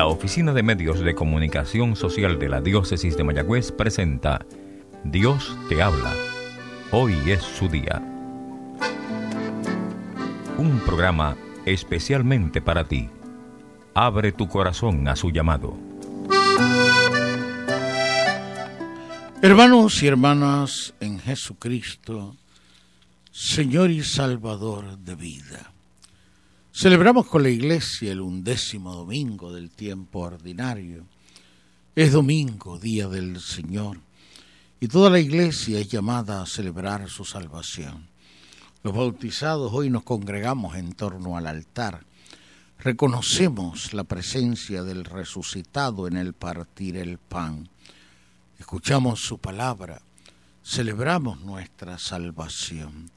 La Oficina de Medios de Comunicación Social de la Diócesis de Mayagüez presenta Dios te habla. Hoy es su día. Un programa especialmente para ti. Abre tu corazón a su llamado. Hermanos y hermanas en Jesucristo, Señor y Salvador de vida. Celebramos con la Iglesia el undécimo domingo del tiempo ordinario. Es domingo, día del Señor, y toda la Iglesia es llamada a celebrar su salvación. Los bautizados hoy nos congregamos en torno al altar. Reconocemos la presencia del resucitado en el partir el pan. Escuchamos su palabra. Celebramos nuestra salvación.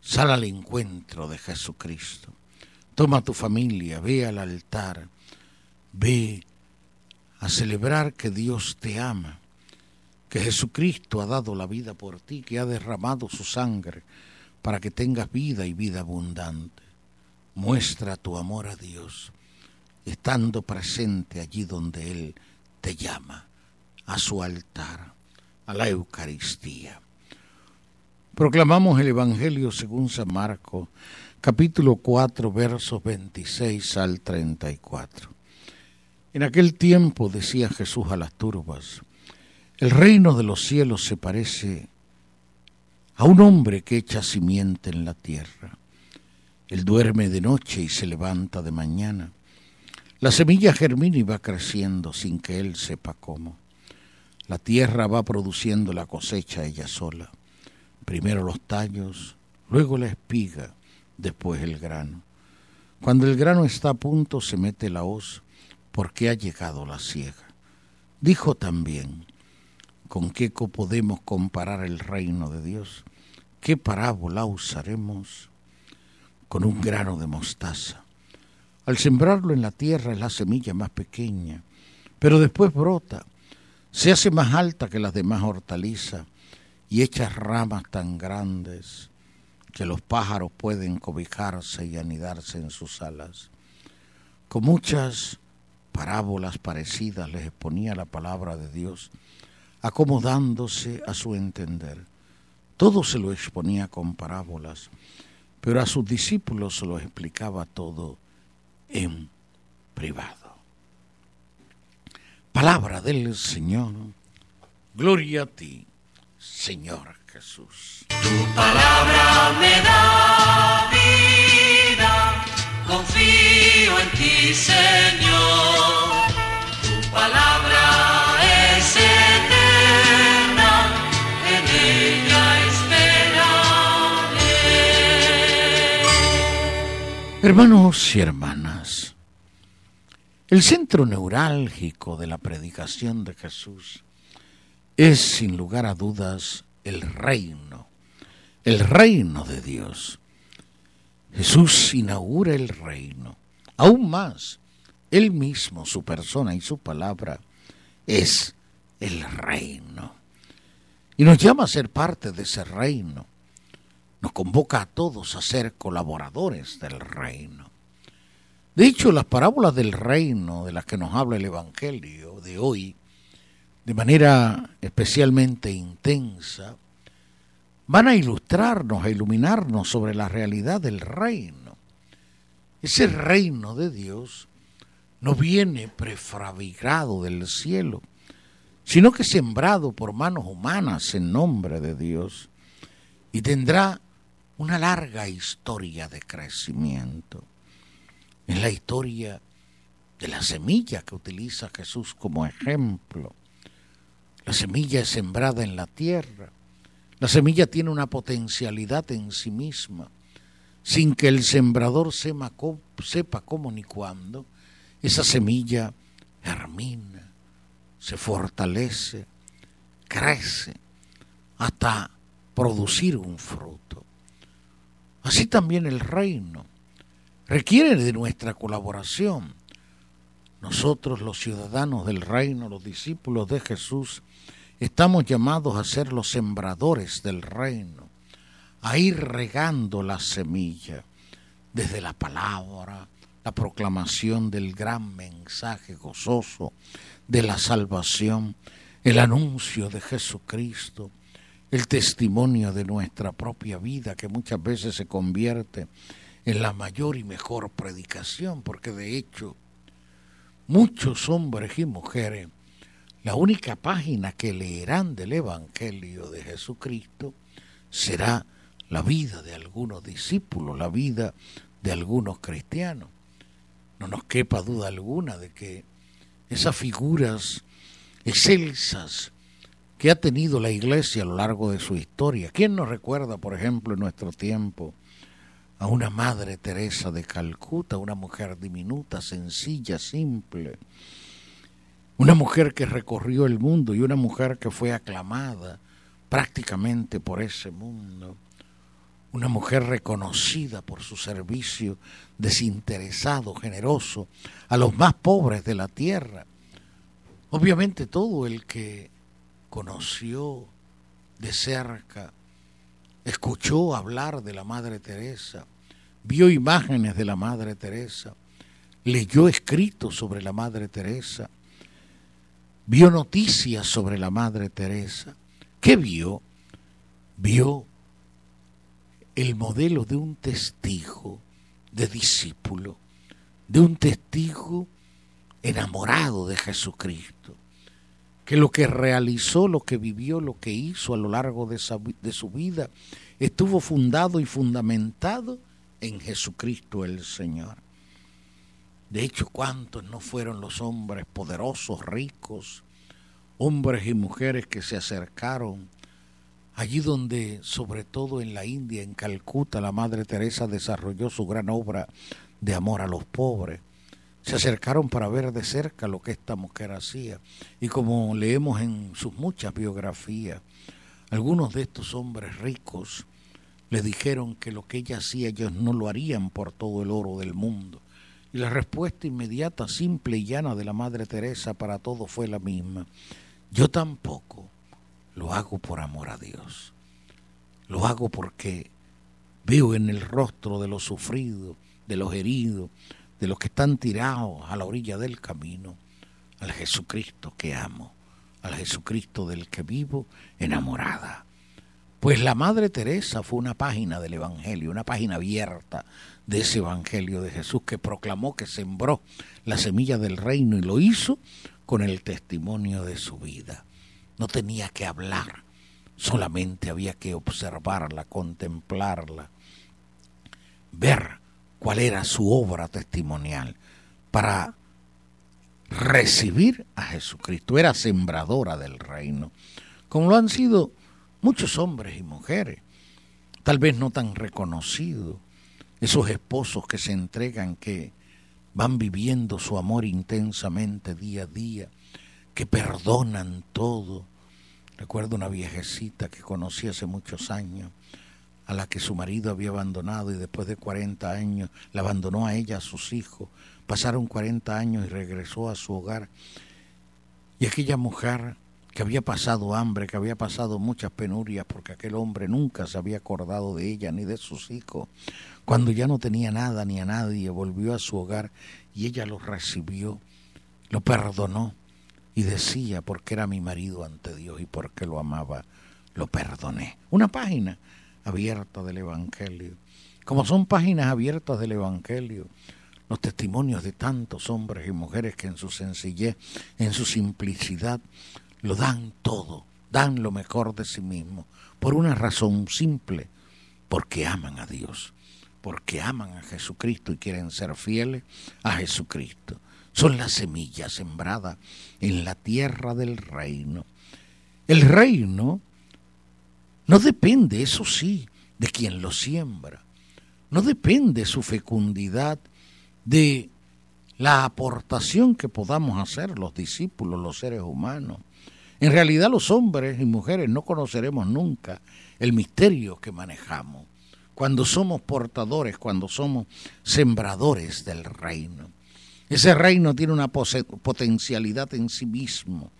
Sal al encuentro de Jesucristo. Toma tu familia, ve al altar, ve a celebrar que Dios te ama, que Jesucristo ha dado la vida por ti, que ha derramado su sangre para que tengas vida y vida abundante. Muestra tu amor a Dios, estando presente allí donde Él te llama, a su altar, a la Eucaristía. Proclamamos el Evangelio según San Marcos, capítulo 4, versos 26 al 34. En aquel tiempo decía Jesús a las turbas, el reino de los cielos se parece a un hombre que echa simiente en la tierra. Él duerme de noche y se levanta de mañana. La semilla germina y va creciendo sin que él sepa cómo. La tierra va produciendo la cosecha ella sola. Primero los tallos, luego la espiga, después el grano. Cuando el grano está a punto se mete la hoz porque ha llegado la siega. Dijo también, ¿con qué podemos comparar el reino de Dios? ¿Qué parábola usaremos? Con un grano de mostaza. Al sembrarlo en la tierra es la semilla más pequeña, pero después brota, se hace más alta que las demás hortalizas y echa ramas tan grandes que los pájaros pueden cobijarse y anidarse en sus alas. Con muchas parábolas parecidas les exponía la palabra de Dios, acomodándose a su entender. Todo se lo exponía con parábolas, pero a sus discípulos se lo explicaba todo en privado. Palabra del Señor, gloria a ti, Señor Jesús. Tu palabra me da vida, confío en ti, Señor. Tu palabra es eterna, en ella esperaré. Hermanos y hermanas, el centro neurálgico de la predicación de Jesús es, sin lugar a dudas, el reino, el reino de Dios. Jesús inaugura el reino. Aún más, Él mismo, su persona y su palabra es el reino. Y nos llama a ser parte de ese reino. Nos convoca a todos a ser colaboradores del reino. De hecho, las parábolas del reino de las que nos habla el Evangelio de hoy, de manera especialmente intensa, van a ilustrarnos, a iluminarnos sobre la realidad del reino. Ese reino de Dios no viene prefabricado del cielo, sino que sembrado por manos humanas en nombre de Dios y tendrá una larga historia de crecimiento. Es la historia de la semilla que utiliza Jesús como ejemplo. La semilla es sembrada en la tierra. La semilla tiene una potencialidad en sí misma, sin que el sembrador sepa cómo ni cuándo. Esa semilla germina, se fortalece, crece, hasta producir un fruto. Así también el reino requiere de nuestra colaboración. Nosotros los ciudadanos del reino, los discípulos de Jesús, estamos llamados a ser los sembradores del reino, a ir regando la semilla desde la palabra, la proclamación del gran mensaje gozoso de la salvación, el anuncio de Jesucristo, el testimonio de nuestra propia vida que muchas veces se convierte en la mayor y mejor predicación, porque de hecho muchos hombres y mujeres, la única página que leerán del Evangelio de Jesucristo será la vida de algunos discípulos, la vida de algunos cristianos. No nos quepa duda alguna de que esas figuras excelsas que ha tenido la iglesia a lo largo de su historia. ¿Quién nos recuerda, por ejemplo, en nuestro tiempo a una Madre Teresa de Calcuta, una mujer diminuta, sencilla, simple, una mujer que recorrió el mundo y una mujer que fue aclamada prácticamente por ese mundo, una mujer reconocida por su servicio desinteresado, generoso, a los más pobres de la tierra. Obviamente todo el que conoció de cerca escuchó hablar de la Madre Teresa, vio imágenes de la Madre Teresa, leyó escritos sobre la Madre Teresa, vio noticias sobre la Madre Teresa. ¿Qué vio? Vio el modelo de un testigo, de discípulo, de un testigo enamorado de Jesucristo, que lo que realizó, lo que vivió, lo que hizo a lo largo de, de su vida, estuvo fundado y fundamentado en Jesucristo el Señor. De hecho, ¿cuántos no fueron los hombres poderosos, ricos, hombres y mujeres que se acercaron allí donde, sobre todo en la India, en Calcuta, la Madre Teresa desarrolló su gran obra de amor a los pobres? se acercaron para ver de cerca lo que esta mujer hacía. Y como leemos en sus muchas biografías, algunos de estos hombres ricos le dijeron que lo que ella hacía ellos no lo harían por todo el oro del mundo. Y la respuesta inmediata, simple y llana de la Madre Teresa para todo fue la misma. Yo tampoco lo hago por amor a Dios. Lo hago porque veo en el rostro de los sufridos, de los heridos, de los que están tirados a la orilla del camino, al Jesucristo que amo, al Jesucristo del que vivo enamorada. Pues la Madre Teresa fue una página del Evangelio, una página abierta de ese Evangelio de Jesús que proclamó, que sembró la semilla del reino y lo hizo con el testimonio de su vida. No tenía que hablar, solamente había que observarla, contemplarla, ver cuál era su obra testimonial para recibir a Jesucristo. Era sembradora del reino, como lo han sido muchos hombres y mujeres, tal vez no tan reconocidos, esos esposos que se entregan, que van viviendo su amor intensamente día a día, que perdonan todo. Recuerdo una viejecita que conocí hace muchos años, a la que su marido había abandonado y después de 40 años la abandonó a ella, a sus hijos. Pasaron 40 años y regresó a su hogar. Y aquella mujer que había pasado hambre, que había pasado muchas penurias, porque aquel hombre nunca se había acordado de ella ni de sus hijos, cuando ya no tenía nada ni a nadie, volvió a su hogar y ella lo recibió, lo perdonó y decía, porque era mi marido ante Dios y porque lo amaba, lo perdoné. Una página abierta del Evangelio. Como son páginas abiertas del Evangelio, los testimonios de tantos hombres y mujeres que en su sencillez, en su simplicidad, lo dan todo, dan lo mejor de sí mismos, por una razón simple, porque aman a Dios, porque aman a Jesucristo y quieren ser fieles a Jesucristo. Son las semillas sembradas en la tierra del reino. El reino no depende, eso sí, de quien lo siembra. No depende su fecundidad de la aportación que podamos hacer los discípulos, los seres humanos. En realidad los hombres y mujeres no conoceremos nunca el misterio que manejamos cuando somos portadores, cuando somos sembradores del reino. Ese reino tiene una potencialidad en sí mismo,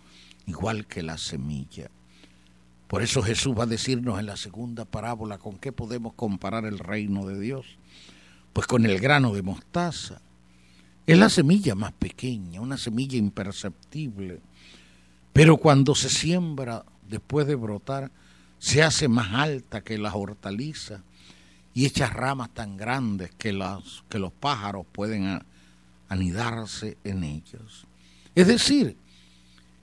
igual que la semilla. Por eso Jesús va a decirnos en la segunda parábola con qué podemos comparar el reino de Dios. Pues con el grano de mostaza. es la semilla más pequeña, una semilla imperceptible, pero cuando se siembra después de brotar, se hace más alta que las hortalizas y echa ramas tan grandes que, que los pájaros pueden anidarse en ellos. Es decir,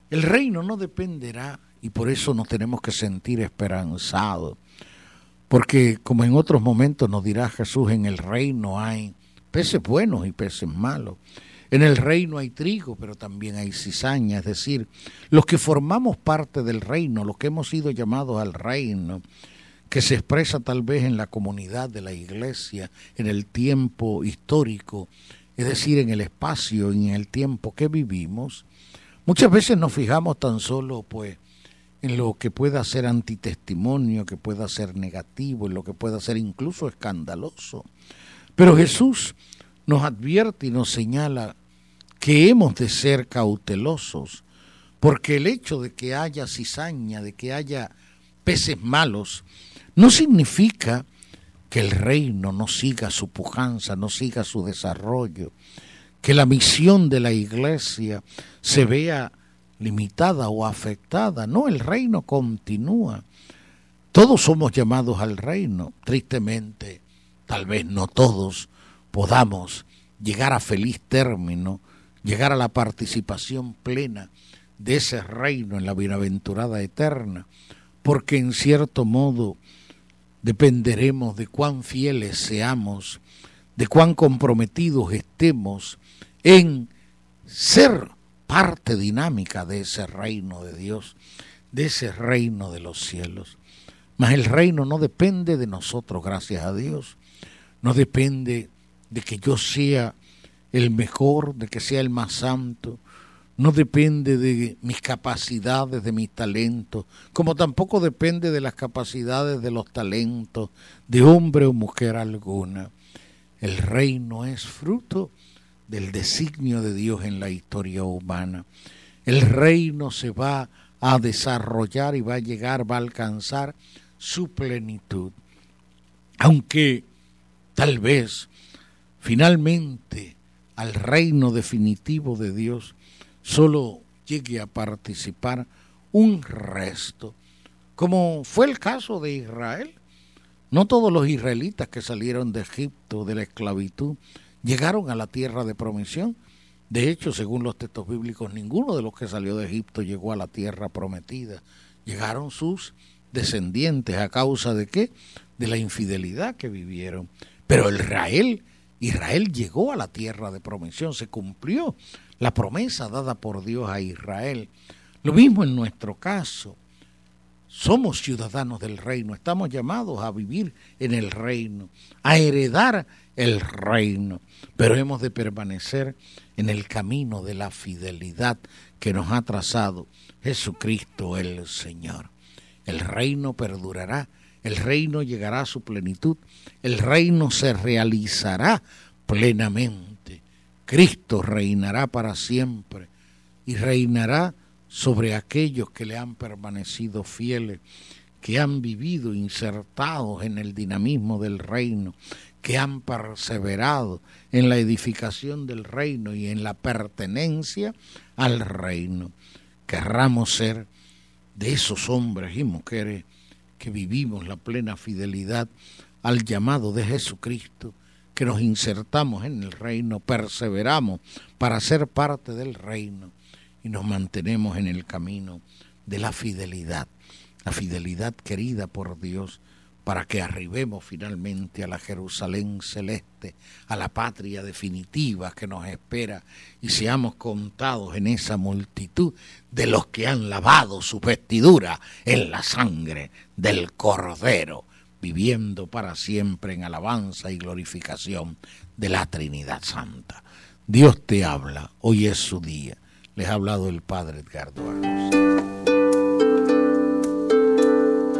el reino no dependerá y por eso nos tenemos que sentir esperanzados, porque como en otros momentos nos dirá Jesús, en el reino hay peces buenos y peces malos. En el reino hay trigo, pero también hay cizaña, es decir, los que formamos parte del reino, los que hemos sido llamados al reino, que se expresa tal vez en la comunidad de la iglesia, en el tiempo histórico, es decir, en el espacio y en el tiempo que vivimos, muchas veces nos fijamos tan solo pues en lo que pueda ser antitestimonio, que pueda ser negativo, en lo que pueda ser incluso escandaloso. Pero Jesús nos advierte y nos señala que hemos de ser cautelosos, porque el hecho de que haya cizaña, de que haya peces malos, no significa que el reino no siga su pujanza, no siga su desarrollo, que la misión de la iglesia se vea limitada o afectada. No, el reino continúa. Todos somos llamados al reino. Tristemente, tal vez no todos podamos llegar a feliz término, llegar a la participación plena de ese reino en la bienaventurada eterna, porque en cierto modo dependeremos de cuán fieles seamos, de cuán comprometidos estemos en ser parte dinámica de ese reino de Dios, de ese reino de los cielos. Mas el reino no depende de nosotros, gracias a Dios no depende de que yo sea el mejor, de que sea el más santo, no depende de mis capacidades, de mis talentos, como tampoco depende de las capacidades de los talentos de hombre o mujer alguna. El reino es fruto del designio de Dios en la historia humana. El reino se va a desarrollar y va a llegar, va a alcanzar su plenitud. Aunque Tal vez finalmente al reino definitivo de Dios solo llegue a participar un resto, como fue el caso de Israel. No todos los israelitas que salieron de Egipto, de la esclavitud, llegaron a la tierra de promisión. De hecho, según los textos bíblicos, ninguno de los que salió de Egipto llegó a la tierra prometida. Llegaron sus descendientes a causa de qué? De la infidelidad que vivieron. Pero Israel, Israel llegó a la tierra de promisión, se cumplió la promesa dada por Dios a Israel. Lo mismo en nuestro caso. Somos ciudadanos del reino, estamos llamados a vivir en el reino, a heredar el reino, pero hemos de permanecer en el camino de la fidelidad que nos ha trazado Jesucristo el Señor. El reino perdurará el reino llegará a su plenitud, el reino se realizará plenamente. Cristo reinará para siempre y reinará sobre aquellos que le han permanecido fieles, que han vivido insertados en el dinamismo del reino, que han perseverado en la edificación del reino y en la pertenencia al reino. Querramos ser de esos hombres y mujeres que vivimos la plena fidelidad al llamado de Jesucristo, que nos insertamos en el reino, perseveramos para ser parte del reino y nos mantenemos en el camino de la fidelidad, la fidelidad querida por Dios para que arribemos finalmente a la Jerusalén celeste, a la patria definitiva que nos espera y seamos contados en esa multitud de los que han lavado su vestidura en la sangre del Cordero, viviendo para siempre en alabanza y glorificación de la Trinidad Santa. Dios te habla, hoy es su día. Les ha hablado el Padre Edgardo